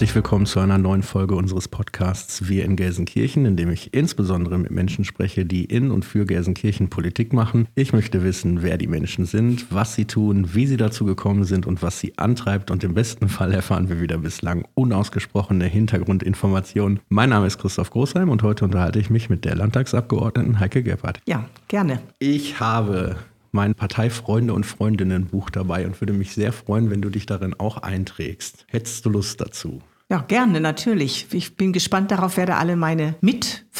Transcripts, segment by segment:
Herzlich willkommen zu einer neuen Folge unseres Podcasts Wir in Gelsenkirchen, in dem ich insbesondere mit Menschen spreche, die in und für Gelsenkirchen Politik machen. Ich möchte wissen, wer die Menschen sind, was sie tun, wie sie dazu gekommen sind und was sie antreibt. Und im besten Fall erfahren wir wieder bislang unausgesprochene Hintergrundinformationen. Mein Name ist Christoph Großheim und heute unterhalte ich mich mit der Landtagsabgeordneten Heike Gebhardt. Ja, gerne. Ich habe mein Parteifreunde und Freundinnen Buch dabei und würde mich sehr freuen, wenn du dich darin auch einträgst. Hättest du Lust dazu? Ja, gerne, natürlich. Ich bin gespannt darauf, wer da alle meine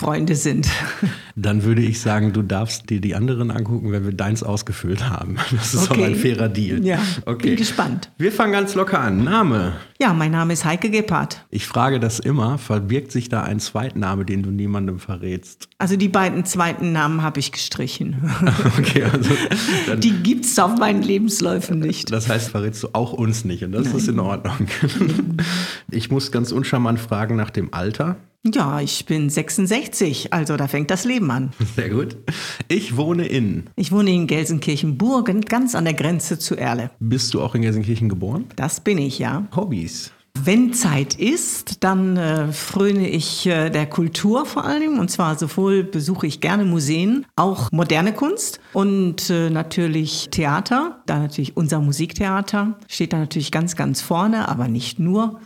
Mitfreunde sind. Dann würde ich sagen, du darfst dir die anderen angucken, wenn wir deins ausgefüllt haben. Das ist okay. auch ein fairer Deal. Ja, okay. bin gespannt. Wir fangen ganz locker an. Name? Ja, mein Name ist Heike Gebhardt. Ich frage das immer, verbirgt sich da ein Zweitname, den du niemandem verrätst? Also die beiden zweiten Namen habe ich gestrichen. okay, also die gibt es auf meinen Lebensläufen nicht. Das heißt, verrätst du auch uns nicht und das Nein. ist in Ordnung. Ich muss ganz uncharmant fragen nach dem Alter. Ja, ich bin 66, also da fängt das Leben an. Sehr gut. Ich wohne in. Ich wohne in Gelsenkirchen-Burgen, ganz an der Grenze zu Erle. Bist du auch in Gelsenkirchen geboren? Das bin ich, ja. Hobbys? Wenn Zeit ist, dann äh, fröne ich äh, der Kultur vor allem. Und zwar sowohl besuche ich gerne Museen, auch moderne Kunst und äh, natürlich Theater. Da natürlich unser Musiktheater steht da natürlich ganz, ganz vorne, aber nicht nur.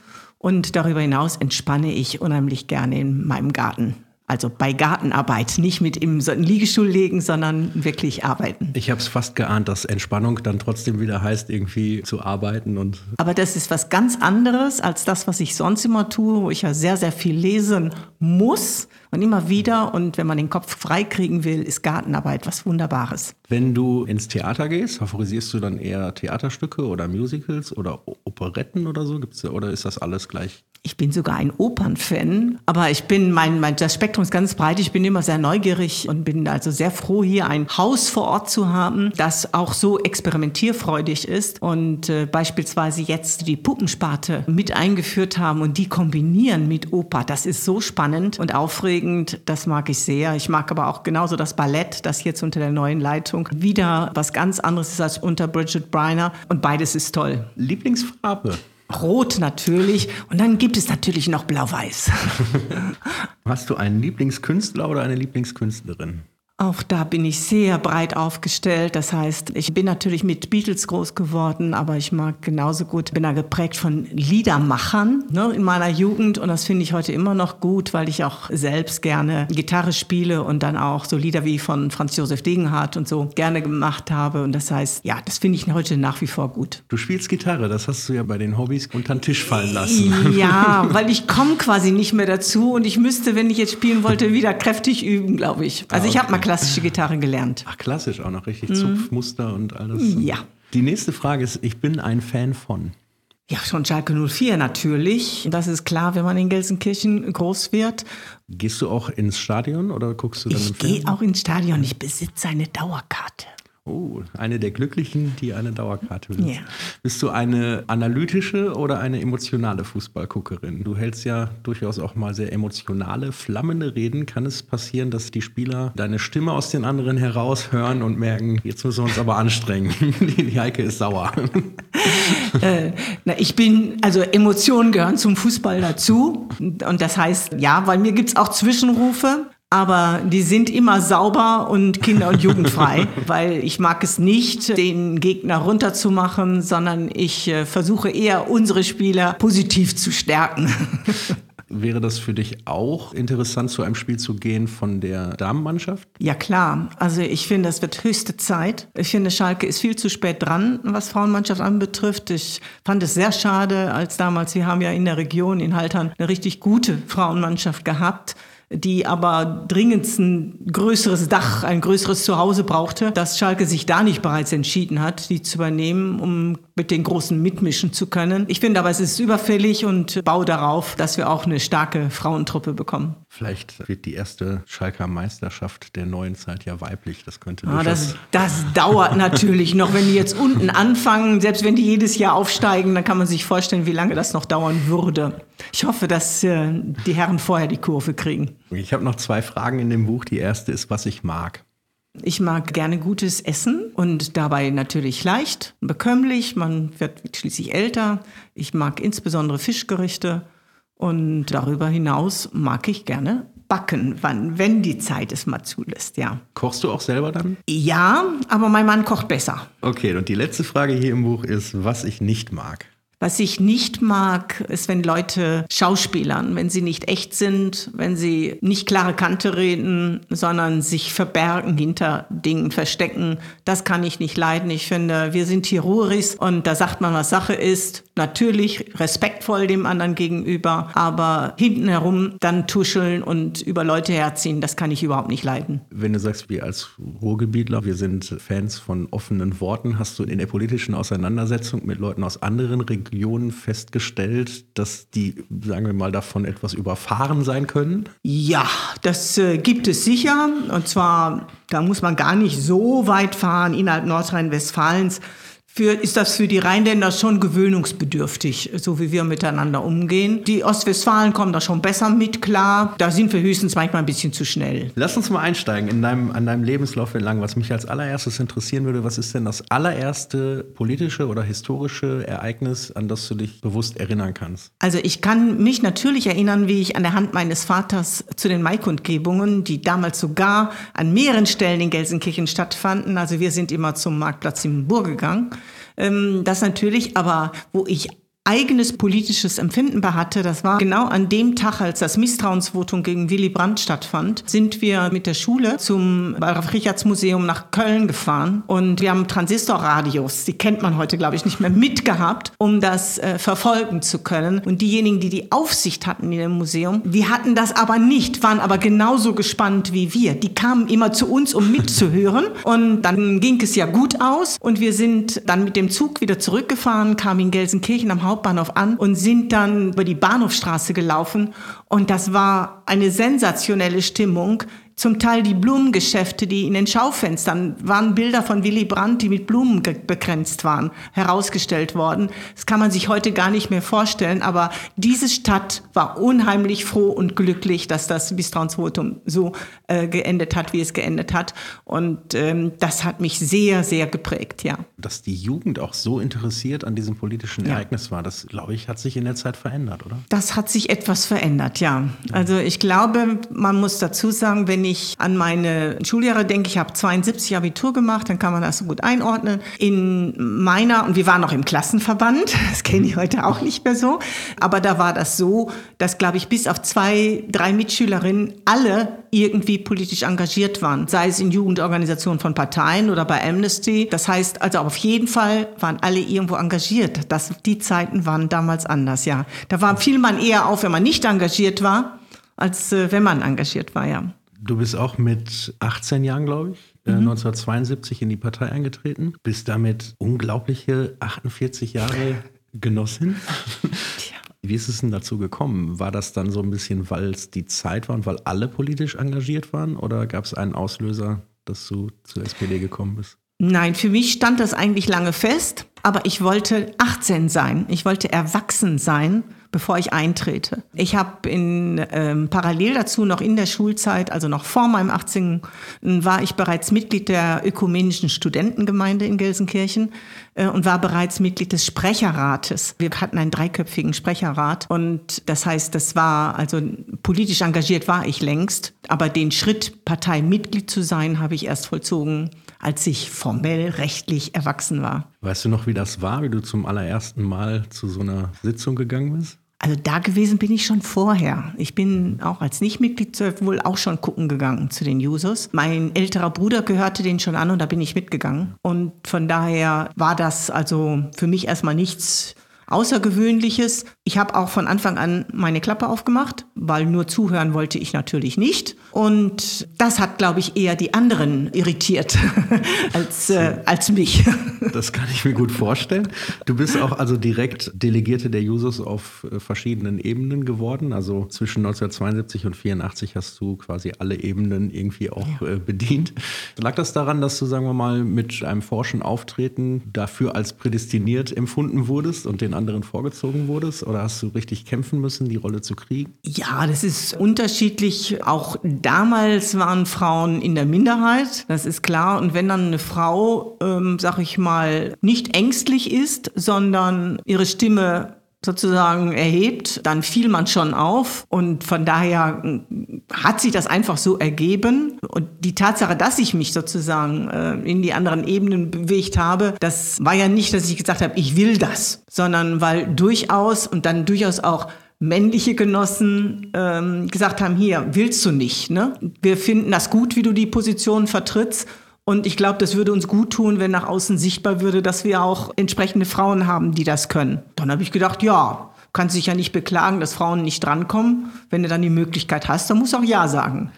Und darüber hinaus entspanne ich unheimlich gerne in meinem Garten. Also bei Gartenarbeit, nicht mit im Liegestuhl legen, sondern wirklich arbeiten. Ich habe es fast geahnt, dass Entspannung dann trotzdem wieder heißt, irgendwie zu arbeiten und. Aber das ist was ganz anderes als das, was ich sonst immer tue, wo ich ja sehr, sehr viel lesen muss und immer wieder. Und wenn man den Kopf frei kriegen will, ist Gartenarbeit was Wunderbares. Wenn du ins Theater gehst, favorisierst du dann eher Theaterstücke oder Musicals oder Operetten oder so? Gibt's, oder ist das alles gleich? Ich bin sogar ein Opernfan, aber ich bin, mein, mein, das Spektrum ist ganz breit. Ich bin immer sehr neugierig und bin also sehr froh, hier ein Haus vor Ort zu haben, das auch so experimentierfreudig ist und äh, beispielsweise jetzt die Puppensparte mit eingeführt haben und die kombinieren mit Oper. Das ist so spannend und aufregend. Das mag ich sehr. Ich mag aber auch genauso das Ballett, das jetzt unter der neuen Leitung wieder was ganz anderes ist als unter Bridget Briner und beides ist toll. Lieblingsfarbe? Rot natürlich. Und dann gibt es natürlich noch Blau-Weiß. Hast du einen Lieblingskünstler oder eine Lieblingskünstlerin? Auch da bin ich sehr breit aufgestellt. Das heißt, ich bin natürlich mit Beatles groß geworden, aber ich mag genauso gut, bin da geprägt von Liedermachern ne, in meiner Jugend und das finde ich heute immer noch gut, weil ich auch selbst gerne Gitarre spiele und dann auch so Lieder wie von Franz Josef Degenhardt und so gerne gemacht habe. Und das heißt, ja, das finde ich heute nach wie vor gut. Du spielst Gitarre, das hast du ja bei den Hobbys unter den Tisch fallen lassen. Ja, weil ich komme quasi nicht mehr dazu und ich müsste, wenn ich jetzt spielen wollte, wieder kräftig üben, glaube ich. Also ah, ich habe mal klassische Gitarre gelernt. Ach, klassisch auch noch, richtig mhm. Zupfmuster und alles. Ja. Die nächste Frage ist, ich bin ein Fan von. Ja, schon Schalke 04 natürlich. Das ist klar, wenn man in Gelsenkirchen groß wird. Gehst du auch ins Stadion oder guckst du dann Ich gehe auch ins Stadion. Ich besitze eine Dauerkarte. Oh, eine der Glücklichen, die eine Dauerkarte besitzt. Ja. Bist du eine analytische oder eine emotionale Fußballguckerin? Du hältst ja durchaus auch mal sehr emotionale, flammende Reden. Kann es passieren, dass die Spieler deine Stimme aus den anderen heraushören und merken, jetzt müssen wir uns aber anstrengen. die Heike ist sauer. äh, na, ich bin, also Emotionen gehören zum Fußball dazu. Und das heißt, ja, weil mir gibt es auch Zwischenrufe aber die sind immer sauber und kinder- und jugendfrei, weil ich mag es nicht, den Gegner runterzumachen, sondern ich äh, versuche eher unsere Spieler positiv zu stärken. Wäre das für dich auch interessant, zu einem Spiel zu gehen von der Damenmannschaft? Ja, klar. Also ich finde, es wird höchste Zeit. Ich finde, Schalke ist viel zu spät dran, was Frauenmannschaft anbetrifft. Ich fand es sehr schade, als damals, wir haben ja in der Region in Haltern eine richtig gute Frauenmannschaft gehabt die aber dringend ein größeres Dach, ein größeres Zuhause brauchte, dass Schalke sich da nicht bereits entschieden hat, die zu übernehmen, um mit den Großen mitmischen zu können. Ich finde aber, es ist überfällig und baue darauf, dass wir auch eine starke Frauentruppe bekommen. Vielleicht wird die erste Schalker Meisterschaft der neuen Zeit ja weiblich. Das könnte ah, das, das dauert natürlich noch, wenn die jetzt unten anfangen. Selbst wenn die jedes Jahr aufsteigen, dann kann man sich vorstellen, wie lange das noch dauern würde. Ich hoffe, dass äh, die Herren vorher die Kurve kriegen. Ich habe noch zwei Fragen in dem Buch. Die erste ist, was ich mag. Ich mag gerne gutes Essen und dabei natürlich leicht, bekömmlich. Man wird schließlich älter. Ich mag insbesondere Fischgerichte Und darüber hinaus mag ich gerne backen, wann, wenn die Zeit es mal zulässt, ja. Kochst du auch selber dann? Ja, aber mein Mann kocht besser. Okay, und die letzte Frage hier im Buch ist, was ich nicht mag. Was ich nicht mag, ist, wenn Leute schauspielern, wenn sie nicht echt sind, wenn sie nicht klare Kante reden, sondern sich verbergen hinter Dingen, verstecken. Das kann ich nicht leiden. Ich finde, wir sind hier Ruris und da sagt man, was Sache ist. Natürlich respektvoll dem anderen gegenüber, aber hinten herum dann tuscheln und über Leute herziehen, das kann ich überhaupt nicht leiden. Wenn du sagst, wir als Ruhrgebietler, wir sind Fans von offenen Worten, hast du in der politischen Auseinandersetzung mit Leuten aus anderen Regionen Regionen festgestellt, dass die, sagen wir mal, davon etwas überfahren sein können? Ja, das äh, gibt es sicher. Und zwar, da muss man gar nicht so weit fahren innerhalb Nordrhein-Westfalens für, ist das für die Rheinländer schon gewöhnungsbedürftig, so wie wir miteinander umgehen. Die Ostwestfalen kommen da schon besser mit klar. Da sind wir höchstens manchmal ein bisschen zu schnell. Lass uns mal einsteigen in deinem, an deinem Lebenslauf entlang. Was mich als allererstes interessieren würde, was ist denn das allererste politische oder historische Ereignis, an das du dich bewusst erinnern kannst? Also ich kann mich natürlich erinnern, wie ich an der Hand meines Vaters zu den Maikundgebungen, die damals sogar an mehreren Stellen in Gelsenkirchen stattfanden. Also wir sind immer zum Marktplatz in Burg gegangen ähm, das natürlich, aber wo ich eigenes politisches Empfinden bei hatte, das war genau an dem Tag, als das Misstrauensvotum gegen Willy Brandt stattfand, sind wir mit der Schule zum Richards-Museum nach Köln gefahren und wir haben Transistorradios, die kennt man heute, glaube ich, nicht mehr, mitgehabt, um das äh, verfolgen zu können. Und diejenigen, die die Aufsicht hatten in dem Museum, die hatten das aber nicht, waren aber genauso gespannt wie wir. Die kamen immer zu uns, um mitzuhören und dann ging es ja gut aus und wir sind dann mit dem Zug wieder zurückgefahren, kamen in Gelsenkirchen am Haus Hauptbahnhof an und sind dann über die Bahnhofstraße gelaufen. Und das war eine sensationelle Stimmung zum Teil die Blumengeschäfte, die in den Schaufenstern waren Bilder von Willy Brandt, die mit Blumen begrenzt waren, herausgestellt worden. Das kann man sich heute gar nicht mehr vorstellen, aber diese Stadt war unheimlich froh und glücklich, dass das Misstrauensvotum so äh, geendet hat, wie es geendet hat. Und ähm, das hat mich sehr, sehr geprägt, ja. Dass die Jugend auch so interessiert an diesem politischen ja. Ereignis war, das, glaube ich, hat sich in der Zeit verändert, oder? Das hat sich etwas verändert, ja. Also ich glaube, man muss dazu sagen, wenn ich an meine Schuljahre denke, ich habe 72 Abitur gemacht, dann kann man das so gut einordnen. In meiner, und wir waren noch im Klassenverband, das kenne ich heute auch nicht mehr so, aber da war das so, dass, glaube ich, bis auf zwei, drei Mitschülerinnen alle irgendwie politisch engagiert waren, sei es in Jugendorganisationen von Parteien oder bei Amnesty. Das heißt also auf jeden Fall waren alle irgendwo engagiert. Das, die Zeiten waren damals anders, ja. Da war, fiel man eher auf, wenn man nicht engagiert war, als äh, wenn man engagiert war, ja. Du bist auch mit 18 Jahren, glaube ich, äh, mhm. 1972 in die Partei eingetreten. Bist damit unglaubliche 48 Jahre Genossin. Tja. Wie ist es denn dazu gekommen? War das dann so ein bisschen, weil es die Zeit war und weil alle politisch engagiert waren? Oder gab es einen Auslöser, dass du zur SPD gekommen bist? Nein, für mich stand das eigentlich lange fest, aber ich wollte 18 sein. Ich wollte erwachsen sein bevor ich eintrete. Ich habe in ähm, parallel dazu noch in der Schulzeit, also noch vor meinem 18. war ich bereits Mitglied der ökumenischen Studentengemeinde in Gelsenkirchen äh, und war bereits Mitglied des Sprecherrates. Wir hatten einen dreiköpfigen Sprecherrat und das heißt, das war also politisch engagiert war ich längst, aber den Schritt Parteimitglied zu sein, habe ich erst vollzogen, als ich formell rechtlich erwachsen war. Weißt du noch, wie das war, wie du zum allerersten Mal zu so einer Sitzung gegangen bist? Also da gewesen bin ich schon vorher. Ich bin auch als Nichtmitglied wohl auch schon gucken gegangen zu den Users. Mein älterer Bruder gehörte denen schon an und da bin ich mitgegangen. Und von daher war das also für mich erstmal nichts Außergewöhnliches. Ich habe auch von Anfang an meine Klappe aufgemacht, weil nur zuhören wollte ich natürlich nicht. Und das hat, glaube ich, eher die anderen irritiert als, äh, als mich. Das kann ich mir gut vorstellen. Du bist auch also direkt Delegierte der Jusos auf äh, verschiedenen Ebenen geworden. Also zwischen 1972 und 84 hast du quasi alle Ebenen irgendwie auch ja. äh, bedient. Lag das daran, dass du, sagen wir mal, mit einem forschen Auftreten dafür als prädestiniert empfunden wurdest und den anderen vorgezogen wurdest? Oder hast du richtig kämpfen müssen, die Rolle zu kriegen? Ja, das ist unterschiedlich. Auch damals waren Frauen in der Minderheit, das ist klar. Und wenn dann eine Frau, ähm, sag ich mal, nicht ängstlich ist, sondern ihre Stimme sozusagen erhebt, dann fiel man schon auf und von daher hm, hat sich das einfach so ergeben und die Tatsache, dass ich mich sozusagen äh, in die anderen Ebenen bewegt habe, das war ja nicht, dass ich gesagt habe, ich will das, sondern weil durchaus und dann durchaus auch männliche Genossen ähm, gesagt haben, hier, willst du nicht. Ne? Wir finden das gut, wie du die Position vertrittst. Und ich glaube, das würde uns gut tun, wenn nach außen sichtbar würde, dass wir auch entsprechende Frauen haben, die das können. Dann habe ich gedacht, ja, kannst dich ja nicht beklagen, dass Frauen nicht drankommen. Wenn du dann die Möglichkeit hast, dann musst du auch Ja sagen.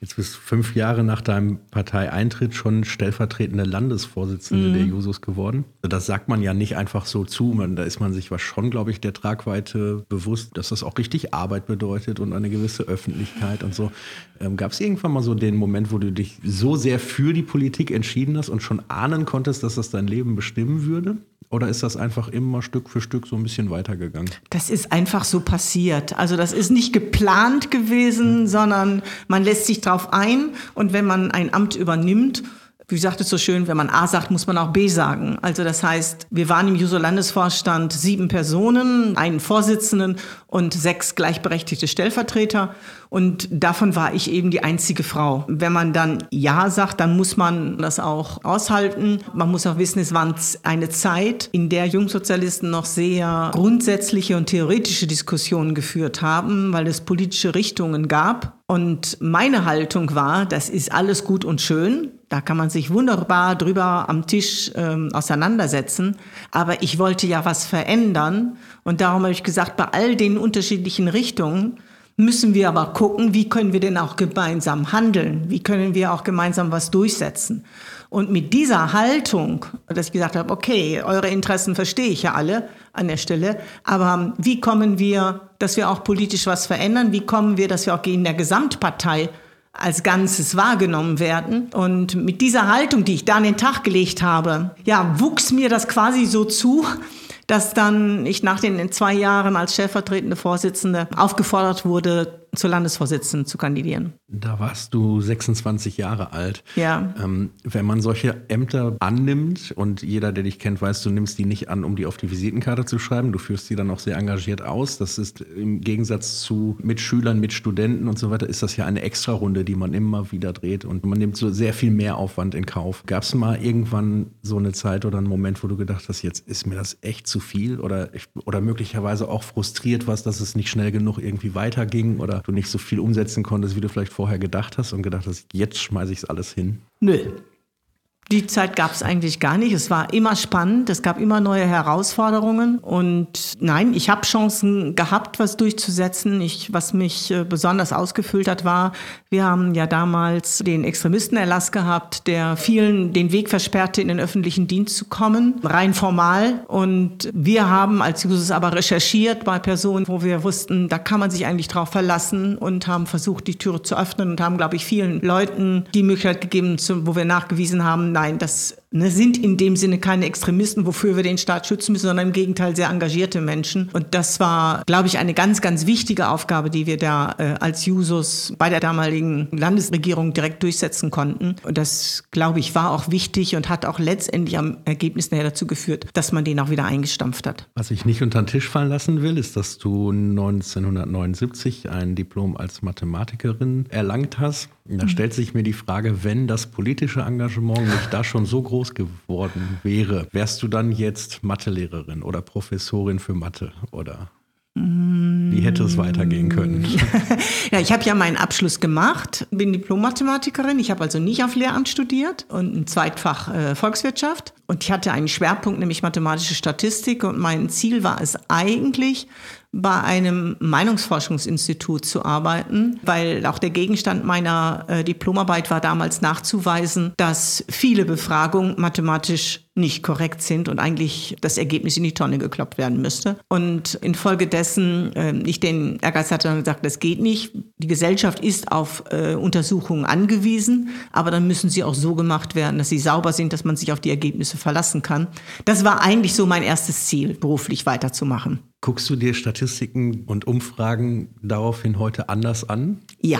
Jetzt bist du fünf Jahre nach deinem Parteieintritt schon stellvertretende Landesvorsitzende mhm. der Jusos geworden. Das sagt man ja nicht einfach so zu. Man, da ist man sich was schon, glaube ich, der Tragweite bewusst, dass das auch richtig Arbeit bedeutet und eine gewisse Öffentlichkeit und so. Ähm, Gab es irgendwann mal so den Moment, wo du dich so sehr für die Politik entschieden hast und schon ahnen konntest, dass das dein Leben bestimmen würde? Oder ist das einfach immer Stück für Stück so ein bisschen weitergegangen? Das ist einfach so passiert. Also das ist nicht geplant gewesen, mhm. sondern man lässt sich darauf ein und wenn man ein Amt übernimmt, wie sagt es so schön, wenn man A sagt, muss man auch B sagen. Also das heißt, wir waren im Juso-Landesvorstand sieben Personen, einen Vorsitzenden und sechs gleichberechtigte Stellvertreter. Und davon war ich eben die einzige Frau. Wenn man dann Ja sagt, dann muss man das auch aushalten. Man muss auch wissen, es war eine Zeit, in der Jungsozialisten noch sehr grundsätzliche und theoretische Diskussionen geführt haben, weil es politische Richtungen gab. Und meine Haltung war, das ist alles gut und schön. Da kann man sich wunderbar drüber am Tisch ähm, auseinandersetzen. Aber ich wollte ja was verändern. Und darum habe ich gesagt, bei all den unterschiedlichen Richtungen müssen wir aber gucken, wie können wir denn auch gemeinsam handeln? Wie können wir auch gemeinsam was durchsetzen? Und mit dieser Haltung, dass ich gesagt habe, okay, eure Interessen verstehe ich ja alle an der Stelle, aber wie kommen wir, dass wir auch politisch was verändern? Wie kommen wir, dass wir auch in der Gesamtpartei als Ganzes wahrgenommen werden. Und mit dieser Haltung, die ich da an den Tag gelegt habe, ja, wuchs mir das quasi so zu, dass dann ich nach den zwei Jahren als stellvertretende Vorsitzende aufgefordert wurde, zur Landesvorsitzenden zu kandidieren. Da warst du 26 Jahre alt. Ja. Ähm, wenn man solche Ämter annimmt und jeder, der dich kennt, weiß, du nimmst die nicht an, um die auf die Visitenkarte zu schreiben. Du führst die dann auch sehr engagiert aus. Das ist im Gegensatz zu Mitschülern, Mitstudenten und so weiter, ist das ja eine Extrarunde, die man immer wieder dreht und man nimmt so sehr viel mehr Aufwand in Kauf. Gab es mal irgendwann so eine Zeit oder einen Moment, wo du gedacht hast, jetzt ist mir das echt zu viel oder, oder möglicherweise auch frustriert warst, dass es nicht schnell genug irgendwie weiterging oder du nicht so viel umsetzen konntest, wie du vielleicht vorher gedacht hast und gedacht hast, jetzt schmeiße ich es alles hin? Nö, die Zeit gab es eigentlich gar nicht. Es war immer spannend, es gab immer neue Herausforderungen. Und nein, ich habe Chancen gehabt, was durchzusetzen. Ich, was mich äh, besonders ausgefüllt hat, war, wir haben ja damals den Extremistenerlass gehabt, der vielen den Weg versperrte, in den öffentlichen Dienst zu kommen, rein formal. Und wir haben als Jusos aber recherchiert bei Personen, wo wir wussten, da kann man sich eigentlich drauf verlassen und haben versucht, die Türe zu öffnen und haben, glaube ich, vielen Leuten die Möglichkeit gegeben, wo wir nachgewiesen haben, nein, das ne, sind in dem Sinne keine Extremisten, wofür wir den Staat schützen müssen, sondern im Gegenteil sehr engagierte Menschen. Und das war, glaube ich, eine ganz, ganz wichtige Aufgabe, die wir da äh, als Jusos bei der damaligen Landesregierung direkt durchsetzen konnten. Und das, glaube ich, war auch wichtig und hat auch letztendlich am Ergebnis nachher dazu geführt, dass man den auch wieder eingestampft hat. Was ich nicht unter den Tisch fallen lassen will, ist, dass du 1979 ein Diplom als Mathematikerin erlangt hast. Da stellt sich mir die Frage, wenn das politische Engagement nicht da schon so groß geworden wäre, wärst du dann jetzt Mathelehrerin oder Professorin für Mathe oder wie hätte es weitergehen können? ja, ich habe ja meinen Abschluss gemacht, bin Diplom-Mathematikerin. Ich habe also nicht auf Lehramt studiert und ein Zweitfach äh, Volkswirtschaft. Und ich hatte einen Schwerpunkt, nämlich mathematische Statistik. Und mein Ziel war es eigentlich, bei einem Meinungsforschungsinstitut zu arbeiten, weil auch der Gegenstand meiner äh, Diplomarbeit war damals nachzuweisen, dass viele Befragungen mathematisch nicht korrekt sind und eigentlich das Ergebnis in die Tonne gekloppt werden müsste. Und infolgedessen äh, ich den Ehrgeiz hatte und gesagt, das geht nicht. Die Gesellschaft ist auf äh, Untersuchungen angewiesen, aber dann müssen sie auch so gemacht werden, dass sie sauber sind, dass man sich auf die Ergebnisse verlassen kann. Das war eigentlich so mein erstes Ziel, beruflich weiterzumachen. Guckst du dir Statistiken und Umfragen daraufhin heute anders an? Ja.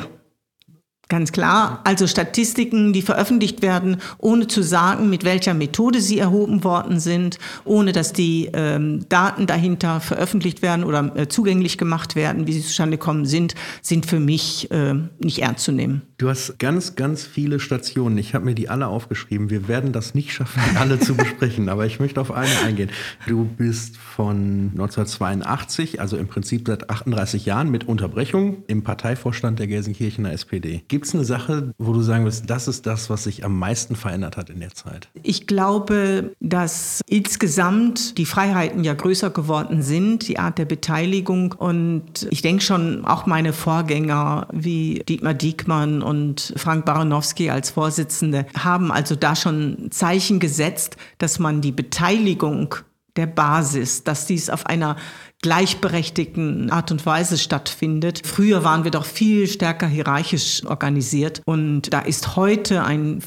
Ganz klar. Also Statistiken, die veröffentlicht werden, ohne zu sagen, mit welcher Methode sie erhoben worden sind, ohne dass die ähm, Daten dahinter veröffentlicht werden oder äh, zugänglich gemacht werden, wie sie zustande kommen sind, sind für mich äh, nicht ernst zu nehmen. Du hast ganz, ganz viele Stationen. Ich habe mir die alle aufgeschrieben. Wir werden das nicht schaffen, alle zu besprechen, aber ich möchte auf eine eingehen. Du bist von 1982, also im Prinzip seit 38 Jahren mit Unterbrechung im Parteivorstand der Gelsenkirchener SPD. Gibt es eine Sache, wo du sagen wirst, das ist das, was sich am meisten verändert hat in der Zeit? Ich glaube, dass insgesamt die Freiheiten ja größer geworden sind, die Art der Beteiligung. Und ich denke schon, auch meine Vorgänger wie Dietmar Diekmann und Frank Baranowski als Vorsitzende haben also da schon Zeichen gesetzt, dass man die Beteiligung der Basis, dass dies auf einer gleichberechtigten Art und Weise stattfindet. Früher waren wir doch viel stärker hierarchisch organisiert und da ist heute ein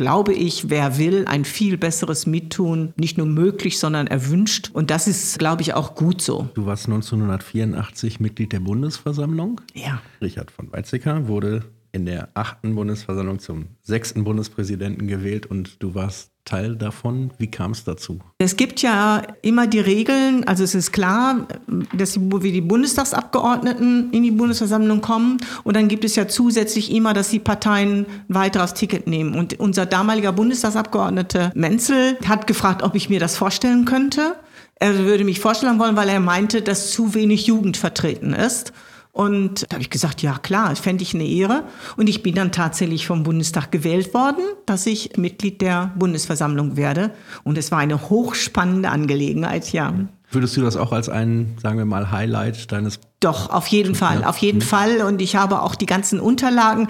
glaube ich, wer will, ein viel besseres Mittun nicht nur möglich, sondern erwünscht. Und das ist, glaube ich, auch gut so. Du warst 1984 Mitglied der Bundesversammlung. Ja. Richard von Weizsäcker wurde in der achten Bundesversammlung zum sechsten Bundespräsidenten gewählt und du warst Teil davon. Wie kam es dazu? Es gibt ja immer die Regeln, also es ist klar, dass wie die Bundestagsabgeordneten in die Bundesversammlung kommen und dann gibt es ja zusätzlich immer, dass die Parteien ein weiteres Ticket nehmen. Und unser damaliger Bundestagsabgeordneter Menzel hat gefragt, ob ich mir das vorstellen könnte. Er würde mich vorstellen wollen, weil er meinte, dass zu wenig Jugend vertreten ist. Und da habe ich gesagt, ja klar, fände ich eine Ehre. Und ich bin dann tatsächlich vom Bundestag gewählt worden, dass ich Mitglied der Bundesversammlung werde. Und es war eine hochspannende Angelegenheit, ja. Würdest du das auch als ein, sagen wir mal, Highlight deines doch, auf jeden Fall, auf jeden mhm. Fall. Und ich habe auch die ganzen Unterlagen.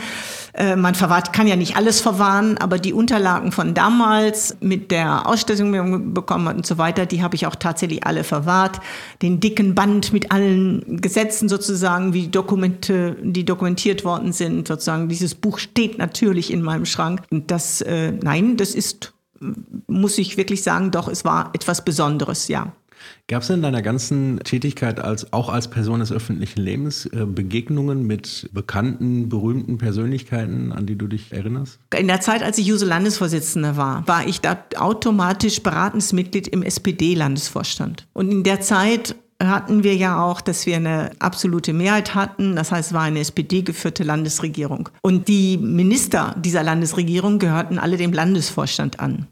Äh, man verwahrt, kann ja nicht alles verwahren, aber die Unterlagen von damals mit der Ausstellung, die man bekommen hat und so weiter, die habe ich auch tatsächlich alle verwahrt. Den dicken Band mit allen Gesetzen sozusagen, wie Dokumente, die dokumentiert worden sind, sozusagen. Dieses Buch steht natürlich in meinem Schrank. Und das, äh, nein, das ist, muss ich wirklich sagen, doch, es war etwas Besonderes, ja. Gab es in deiner ganzen Tätigkeit als auch als Person des öffentlichen Lebens äh, Begegnungen mit bekannten, berühmten Persönlichkeiten, an die du dich erinnerst? In der Zeit, als ich Juse Landesvorsitzende war, war ich da automatisch Beratungsmitglied im SPD-Landesvorstand. Und in der Zeit hatten wir ja auch, dass wir eine absolute Mehrheit hatten. Das heißt, es war eine SPD-geführte Landesregierung. Und die Minister dieser Landesregierung gehörten alle dem Landesvorstand an.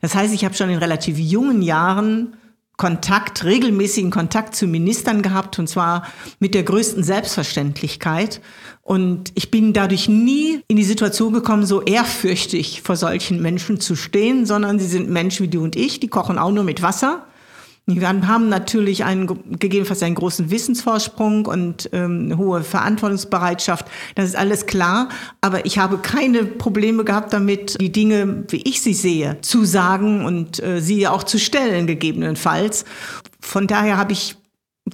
Das heißt, ich habe schon in relativ jungen Jahren Kontakt, regelmäßigen Kontakt zu Ministern gehabt und zwar mit der größten Selbstverständlichkeit. Und ich bin dadurch nie in die Situation gekommen, so ehrfürchtig vor solchen Menschen zu stehen, sondern sie sind Menschen wie du und ich, die kochen auch nur mit Wasser. Wir haben natürlich einen, gegebenenfalls einen großen Wissensvorsprung und ähm, hohe Verantwortungsbereitschaft. Das ist alles klar. Aber ich habe keine Probleme gehabt damit, die Dinge, wie ich sie sehe, zu sagen und äh, sie auch zu stellen, gegebenenfalls. Von daher habe ich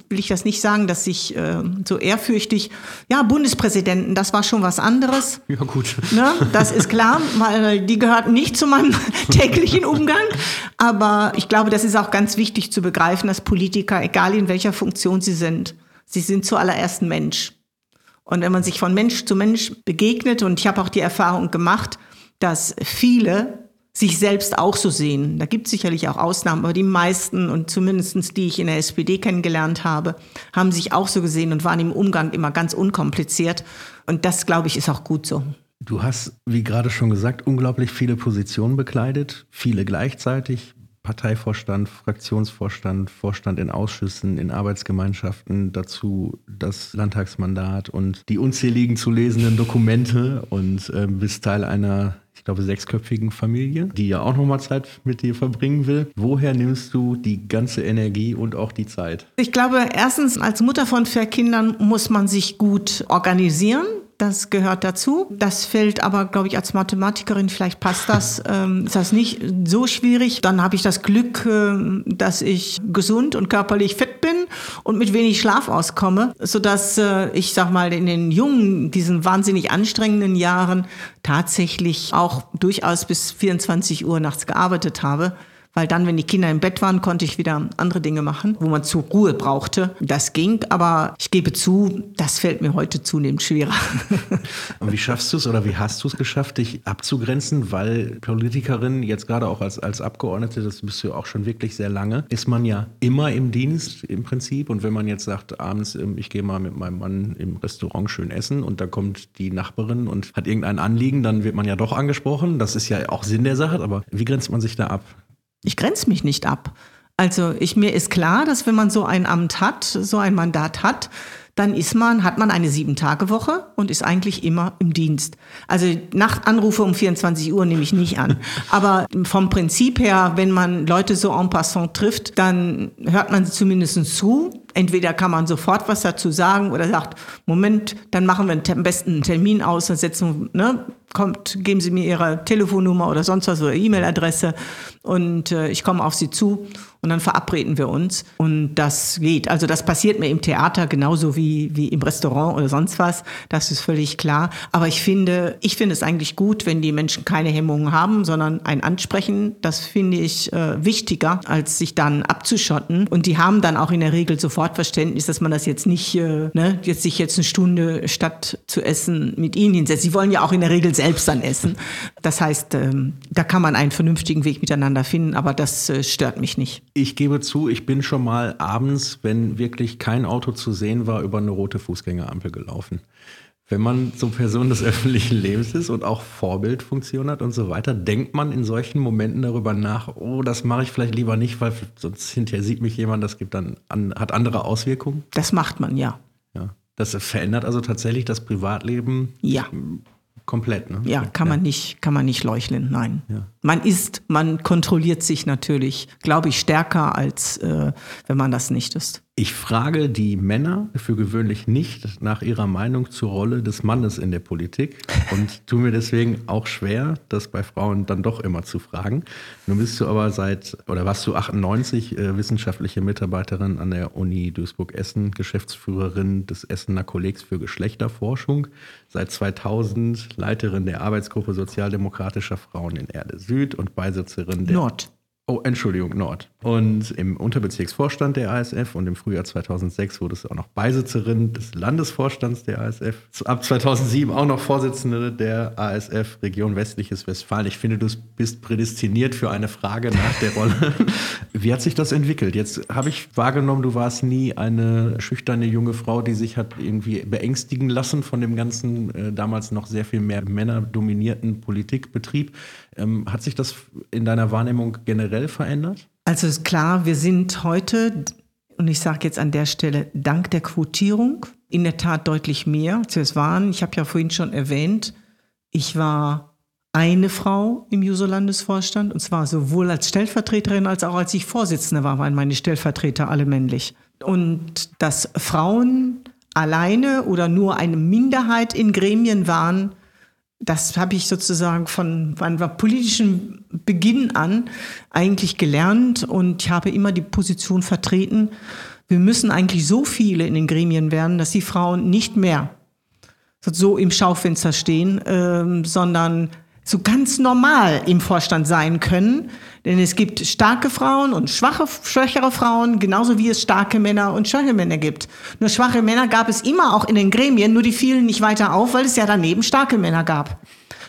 will ich das nicht sagen, dass ich äh, so ehrfürchtig, ja, Bundespräsidenten, das war schon was anderes. Ja, gut. Ne? Das ist klar, weil die gehörten nicht zu meinem täglichen Umgang. Aber ich glaube, das ist auch ganz wichtig zu begreifen, dass Politiker, egal in welcher Funktion sie sind, sie sind zuallererst Mensch. Und wenn man sich von Mensch zu Mensch begegnet, und ich habe auch die Erfahrung gemacht, dass viele sich selbst auch so sehen. Da gibt es sicherlich auch Ausnahmen, aber die meisten und zumindest die ich in der SPD kennengelernt habe, haben sich auch so gesehen und waren im Umgang immer ganz unkompliziert. Und das, glaube ich, ist auch gut so. Du hast, wie gerade schon gesagt, unglaublich viele Positionen bekleidet, viele gleichzeitig. Parteivorstand, Fraktionsvorstand, Vorstand in Ausschüssen, in Arbeitsgemeinschaften, dazu das Landtagsmandat und die unzähligen zu lesenden Dokumente und äh, bist Teil einer ich glaube, sechsköpfigen Familie, die ja auch nochmal Zeit mit dir verbringen will. Woher nimmst du die ganze Energie und auch die Zeit? Ich glaube, erstens, als Mutter von vier Kindern muss man sich gut organisieren. Das gehört dazu. Das fällt aber, glaube ich, als Mathematikerin, vielleicht passt das, ähm, ist das nicht so schwierig. Dann habe ich das Glück, äh, dass ich gesund und körperlich fit bin und mit wenig Schlaf auskomme, sodass äh, ich, sag mal, in den jungen, diesen wahnsinnig anstrengenden Jahren tatsächlich auch durchaus bis 24 Uhr nachts gearbeitet habe weil dann, wenn die Kinder im Bett waren, konnte ich wieder andere Dinge machen, wo man zur Ruhe brauchte. Das ging, aber ich gebe zu, das fällt mir heute zunehmend schwerer. Und wie schaffst du es oder wie hast du es geschafft, dich abzugrenzen? Weil Politikerin, jetzt gerade auch als, als Abgeordnete, das bist du ja auch schon wirklich sehr lange, ist man ja immer im Dienst im Prinzip. Und wenn man jetzt sagt, abends, ähm, ich gehe mal mit meinem Mann im Restaurant schön essen und da kommt die Nachbarin und hat irgendein Anliegen, dann wird man ja doch angesprochen. Das ist ja auch Sinn der Sache, aber wie grenzt man sich da ab? Ich grenze mich nicht ab. Also ich, mir ist klar, dass wenn man so ein Amt hat, so ein Mandat hat, dann ist man, hat man eine Sieben-Tage-Woche und ist eigentlich immer im Dienst. Also Nachtanrufe um 24 Uhr nehme ich nicht an. Aber vom Prinzip her, wenn man Leute so en passant trifft, dann hört man zumindest zu. Entweder kann man sofort was dazu sagen oder sagt, Moment, dann machen wir am besten einen Termin aus, dann setzen, ne, kommt, geben Sie mir Ihre Telefonnummer oder sonst was oder E-Mail-Adresse und äh, ich komme auf Sie zu und dann verabreden wir uns und das geht. Also das passiert mir im Theater genauso wie, wie im Restaurant oder sonst was. Das ist völlig klar. Aber ich finde, ich finde es eigentlich gut, wenn die Menschen keine Hemmungen haben, sondern ein Ansprechen. Das finde ich äh, wichtiger, als sich dann abzuschotten. Und die haben dann auch in der Regel sofort Verständnis, dass man das jetzt nicht, äh, ne, jetzt sich jetzt eine Stunde statt zu essen mit ihnen hinsetzt. Sie wollen ja auch in der Regel selbst dann essen. Das heißt, ähm, da kann man einen vernünftigen Weg miteinander finden, aber das äh, stört mich nicht. Ich gebe zu, ich bin schon mal abends, wenn wirklich kein Auto zu sehen war, über eine rote Fußgängerampel gelaufen. Wenn man so Person des öffentlichen Lebens ist und auch Vorbildfunktion hat und so weiter, denkt man in solchen Momenten darüber nach, oh, das mache ich vielleicht lieber nicht, weil sonst hinterher sieht mich jemand, das gibt dann an, hat andere Auswirkungen. Das macht man, ja. Ja. Das verändert also tatsächlich das Privatleben. Ja. Komplett, ne? Ja, kann ja. man nicht, kann man nicht leuchten, nein. Ja. Man ist, man kontrolliert sich natürlich, glaube ich, stärker als äh, wenn man das nicht ist. Ich frage die Männer für gewöhnlich nicht nach ihrer Meinung zur Rolle des Mannes in der Politik und tue mir deswegen auch schwer, das bei Frauen dann doch immer zu fragen. Nun bist du aber seit, oder warst du 98 äh, wissenschaftliche Mitarbeiterin an der Uni Duisburg-Essen, Geschäftsführerin des Essener Kollegs für Geschlechterforschung, seit 2000 Leiterin der Arbeitsgruppe Sozialdemokratischer Frauen in Erde Süd und Beisitzerin der Nord. Oh, Entschuldigung, Nord. Und im Unterbezirksvorstand der ASF und im Frühjahr 2006 wurde es auch noch Beisitzerin des Landesvorstands der ASF. Ab 2007 auch noch Vorsitzende der ASF Region Westliches Westfalen. Ich finde, du bist prädestiniert für eine Frage nach der Rolle. Wie hat sich das entwickelt? Jetzt habe ich wahrgenommen, du warst nie eine schüchterne junge Frau, die sich hat irgendwie beängstigen lassen von dem ganzen äh, damals noch sehr viel mehr männerdominierten Politikbetrieb. Ähm, hat sich das in deiner Wahrnehmung generell verändert? Also ist klar, wir sind heute, und ich sage jetzt an der Stelle, dank der Quotierung in der Tat deutlich mehr, als wir es waren. Ich habe ja vorhin schon erwähnt, ich war eine Frau im Juso-Landesvorstand, und zwar sowohl als Stellvertreterin als auch als ich Vorsitzende war, waren meine Stellvertreter alle männlich. Und dass Frauen alleine oder nur eine Minderheit in Gremien waren, das habe ich sozusagen von meinem politischen Beginn an eigentlich gelernt und ich habe immer die Position vertreten, wir müssen eigentlich so viele in den Gremien werden, dass die Frauen nicht mehr so im Schaufenster stehen, ähm, sondern so ganz normal im Vorstand sein können. Denn es gibt starke Frauen und schwache, schwächere Frauen, genauso wie es starke Männer und schwache Männer gibt. Nur schwache Männer gab es immer auch in den Gremien, nur die fielen nicht weiter auf, weil es ja daneben starke Männer gab.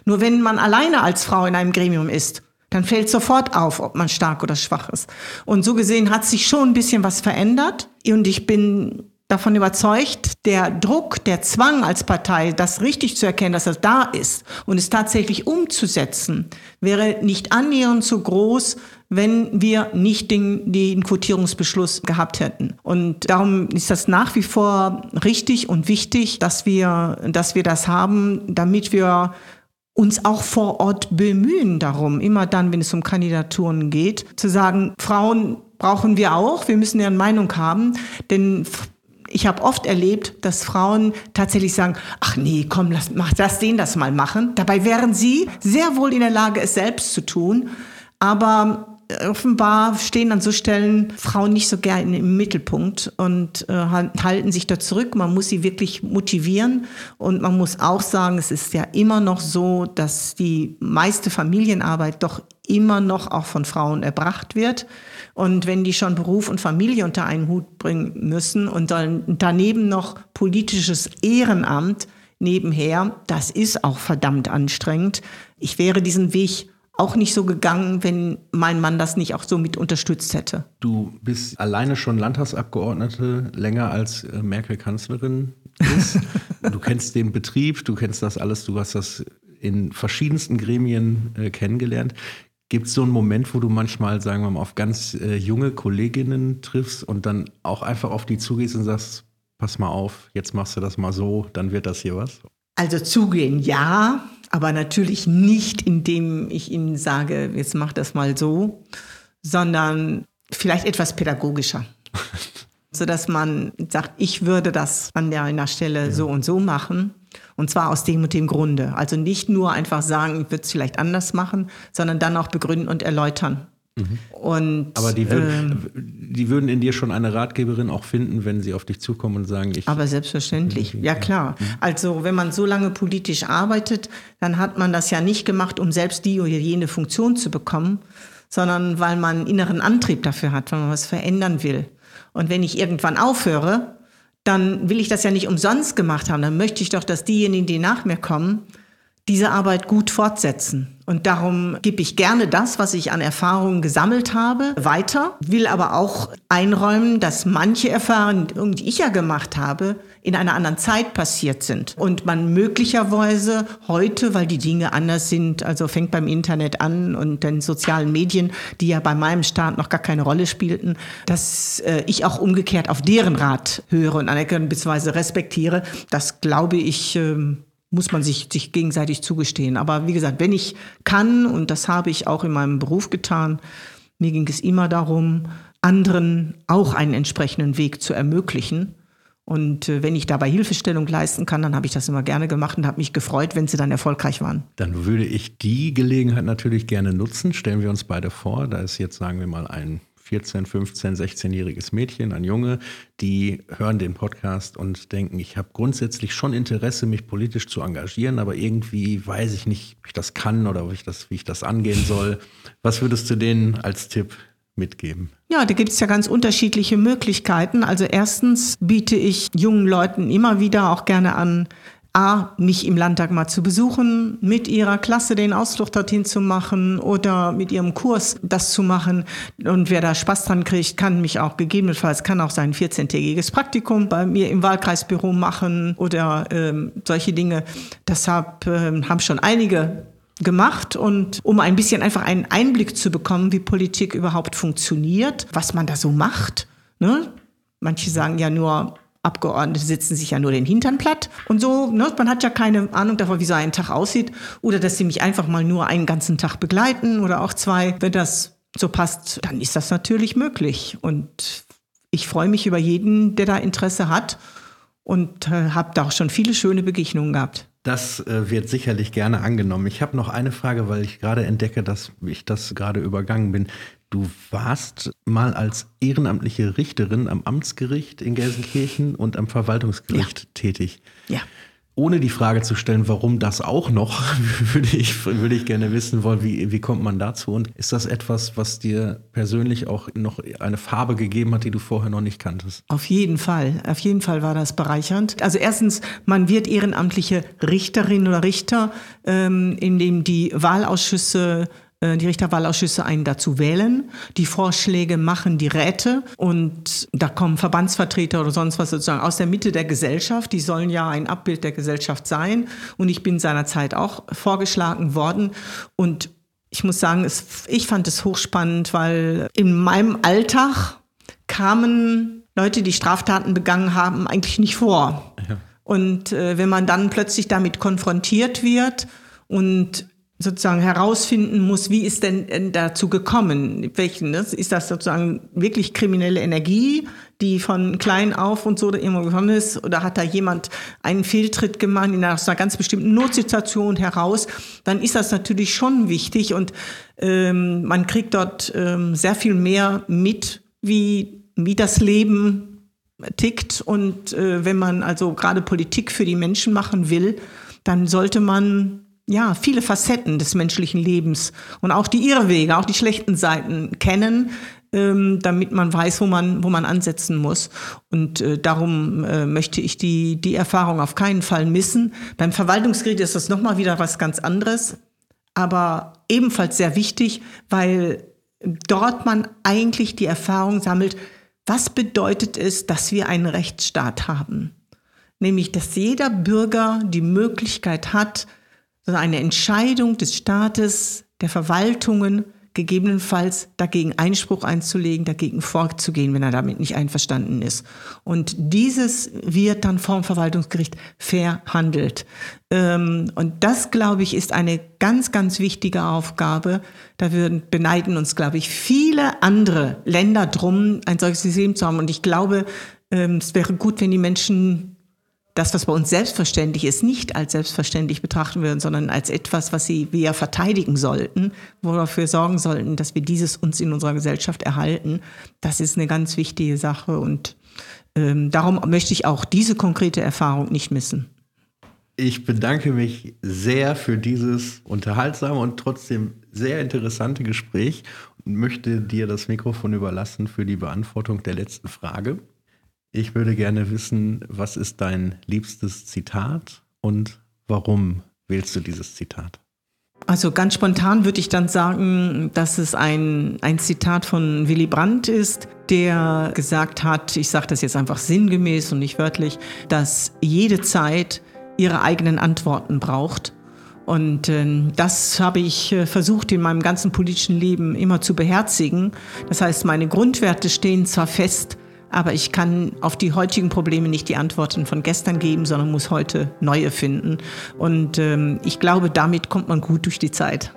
Nur wenn man alleine als Frau in einem Gremium ist, dann fällt sofort auf, ob man stark oder schwach ist. Und so gesehen hat sich schon ein bisschen was verändert. Und ich bin davon überzeugt, der Druck, der Zwang als Partei, das richtig zu erkennen, dass das da ist und es tatsächlich umzusetzen, wäre nicht annähernd so groß, wenn wir nicht den, den Quotierungsbeschluss gehabt hätten. Und darum ist das nach wie vor richtig und wichtig, dass wir, dass wir das haben, damit wir uns auch vor Ort bemühen darum, immer dann, wenn es um Kandidaturen geht, zu sagen, Frauen brauchen wir auch, wir müssen deren Meinung haben, denn ich habe oft erlebt, dass Frauen tatsächlich sagen, ach nee, komm, lass, mach, lass den das mal machen. Dabei wären sie sehr wohl in der Lage, es selbst zu tun. Aber offenbar stehen an so Stellen Frauen nicht so gerne im Mittelpunkt und äh, halten sich da zurück. Man muss sie wirklich motivieren und man muss auch sagen, es ist ja immer noch so, dass die meiste Familienarbeit doch immer noch auch von Frauen erbracht wird. Und wenn die schon Beruf und Familie unter einen Hut bringen müssen und dann daneben noch politisches Ehrenamt nebenher, das ist auch verdammt anstrengend. Ich wäre diesen Weg auch nicht so gegangen, wenn mein Mann das nicht auch so mit unterstützt hätte. Du bist alleine schon Landtagsabgeordnete länger als äh, Merkel Kanzlerin ist. du kennst den Betrieb, du kennst das alles, du hast das in verschiedensten Gremien äh, kennengelernt. Gibt es so einen Moment, wo du manchmal, sagen wir mal, auf ganz äh, junge Kolleginnen triffst und dann auch einfach auf die zugehst und sagst, pass mal auf, jetzt machst du das mal so, dann wird das hier was? Also zugehen, ja, aber natürlich nicht, indem ich ihnen sage, jetzt mach das mal so, sondern vielleicht etwas pädagogischer. sodass man sagt, ich würde das an der einer Stelle ja. so und so machen. Und zwar aus dem und dem Grunde. Also nicht nur einfach sagen, ich würde es vielleicht anders machen, sondern dann auch begründen und erläutern. Mhm. Und, aber die, würd, ähm, die, würden in dir schon eine Ratgeberin auch finden, wenn sie auf dich zukommen und sagen, ich. Aber selbstverständlich, ja klar. Mhm. Also wenn man so lange politisch arbeitet, dann hat man das ja nicht gemacht, um selbst die oder jene Funktion zu bekommen, sondern weil man einen inneren Antrieb dafür hat, weil man was verändern will. Und wenn ich irgendwann aufhöre, dann will ich das ja nicht umsonst gemacht haben. Dann möchte ich doch, dass diejenigen, die nach mir kommen, diese Arbeit gut fortsetzen. Und darum gebe ich gerne das, was ich an Erfahrungen gesammelt habe, weiter, will aber auch einräumen, dass manche Erfahrungen, die ich ja gemacht habe, in einer anderen Zeit passiert sind. Und man möglicherweise heute, weil die Dinge anders sind, also fängt beim Internet an und den sozialen Medien, die ja bei meinem Staat noch gar keine Rolle spielten, dass äh, ich auch umgekehrt auf deren Rat höre und anerkenne bzw. respektiere. Das glaube ich, äh, muss man sich, sich gegenseitig zugestehen. Aber wie gesagt, wenn ich kann, und das habe ich auch in meinem Beruf getan, mir ging es immer darum, anderen auch einen entsprechenden Weg zu ermöglichen. Und äh, wenn ich dabei Hilfestellung leisten kann, dann habe ich das immer gerne gemacht und habe mich gefreut, wenn sie dann erfolgreich waren. Dann würde ich die Gelegenheit natürlich gerne nutzen. Stellen wir uns beide vor, da ist jetzt, sagen wir mal, ein 14, 15, 16-jähriges Mädchen, ein Junge, die hören den Podcast und denken, ich habe grundsätzlich schon Interesse, mich politisch zu engagieren, aber irgendwie weiß ich nicht, ob ich das kann oder ob ich das, wie ich das angehen soll. Was würdest du denen als Tipp mitgeben? Ja, da gibt es ja ganz unterschiedliche Möglichkeiten. Also erstens biete ich jungen Leuten immer wieder auch gerne an, A, mich im Landtag mal zu besuchen, mit ihrer Klasse den Ausflug dorthin zu machen oder mit ihrem Kurs das zu machen. Und wer da Spaß dran kriegt, kann mich auch gegebenenfalls, kann auch sein 14-tägiges Praktikum bei mir im Wahlkreisbüro machen oder ähm, solche Dinge. Deshalb ähm, haben schon einige gemacht und um ein bisschen einfach einen Einblick zu bekommen, wie Politik überhaupt funktioniert, was man da so macht. Ne? Manche sagen ja nur, Abgeordnete sitzen sich ja nur den Hintern platt und so. Ne? Man hat ja keine Ahnung davon, wie so ein Tag aussieht. Oder dass sie mich einfach mal nur einen ganzen Tag begleiten oder auch zwei. Wenn das so passt, dann ist das natürlich möglich. Und ich freue mich über jeden, der da Interesse hat und äh, habe da auch schon viele schöne Begegnungen gehabt. Das äh, wird sicherlich gerne angenommen. Ich habe noch eine Frage, weil ich gerade entdecke, dass ich das gerade übergangen bin. Du warst mal als ehrenamtliche Richterin am Amtsgericht in Gelsenkirchen und am Verwaltungsgericht ja. tätig. Ja. Ohne die Frage zu stellen, warum das auch noch, würde ich, würde ich gerne wissen wollen, wie, wie kommt man dazu? Und ist das etwas, was dir persönlich auch noch eine Farbe gegeben hat, die du vorher noch nicht kanntest? Auf jeden Fall. Auf jeden Fall war das bereichernd. Also erstens, man wird ehrenamtliche Richterin oder Richter, ähm, indem die Wahlausschüsse die Richterwahlausschüsse einen dazu wählen. Die Vorschläge machen die Räte und da kommen Verbandsvertreter oder sonst was sozusagen aus der Mitte der Gesellschaft. Die sollen ja ein Abbild der Gesellschaft sein. Und ich bin seinerzeit auch vorgeschlagen worden und ich muss sagen, es, ich fand es hochspannend, weil in meinem Alltag kamen Leute, die Straftaten begangen haben, eigentlich nicht vor. Ja. Und äh, wenn man dann plötzlich damit konfrontiert wird und sozusagen herausfinden muss, wie ist denn dazu gekommen? Welchen, ne? Ist das sozusagen wirklich kriminelle Energie, die von klein auf und so immer gekommen ist? Oder hat da jemand einen Fehltritt gemacht in einer, ganz bestimmten Notsituation heraus? Dann ist das natürlich schon wichtig und ähm, man kriegt dort ähm, sehr viel mehr mit, wie, wie das Leben tickt. Und äh, wenn man also gerade Politik für die Menschen machen will, dann sollte man ja, viele Facetten des menschlichen Lebens und auch die Irrwege, auch die schlechten Seiten kennen, ähm, damit man weiß, wo man, wo man ansetzen muss. Und äh, darum äh, möchte ich die, die Erfahrung auf keinen Fall missen. Beim Verwaltungsgericht ist das nochmal wieder was ganz anderes, aber ebenfalls sehr wichtig, weil dort man eigentlich die Erfahrung sammelt, was bedeutet es, dass wir einen Rechtsstaat haben? Nämlich, dass jeder Bürger die Möglichkeit hat, eine Entscheidung des Staates, der Verwaltungen, gegebenenfalls dagegen Einspruch einzulegen, dagegen vorzugehen, wenn er damit nicht einverstanden ist. Und dieses wird dann vom Verwaltungsgericht verhandelt. Ähm, und das, glaube ich, ist eine ganz, ganz wichtige Aufgabe. Da würden, beneiden uns, glaube ich, viele andere Länder drum, ein solches System zu haben. Und ich glaube, ähm, es wäre gut, wenn die Menschen das, was bei uns selbstverständlich ist, nicht als selbstverständlich betrachten würden, sondern als etwas, was sie wir verteidigen sollten, wo wir dafür sorgen sollten, dass wir dieses uns in unserer Gesellschaft erhalten. Das ist eine ganz wichtige Sache und ähm, darum möchte ich auch diese konkrete Erfahrung nicht missen. Ich bedanke mich sehr für dieses unterhaltsame und trotzdem sehr interessante Gespräch und möchte dir das Mikrofon überlassen für die Beantwortung der letzten Frage. Ich würde gerne wissen, was ist dein liebstes Zitat und warum wählst du dieses Zitat? Also ganz spontan würde ich dann sagen, dass es ein, ein Zitat von Willy Brandt ist, der gesagt hat, ich sage das jetzt einfach sinngemäß und nicht wörtlich, dass jede Zeit ihre eigenen Antworten braucht. Und äh, das habe ich äh, versucht in meinem ganzen politischen Leben immer zu beherzigen. Das heißt, meine Grundwerte stehen zwar fest, aber ich kann auf die heutigen Probleme nicht die Antworten von gestern geben, sondern muss heute neue finden. Und ähm, ich glaube, damit kommt man gut durch die Zeit.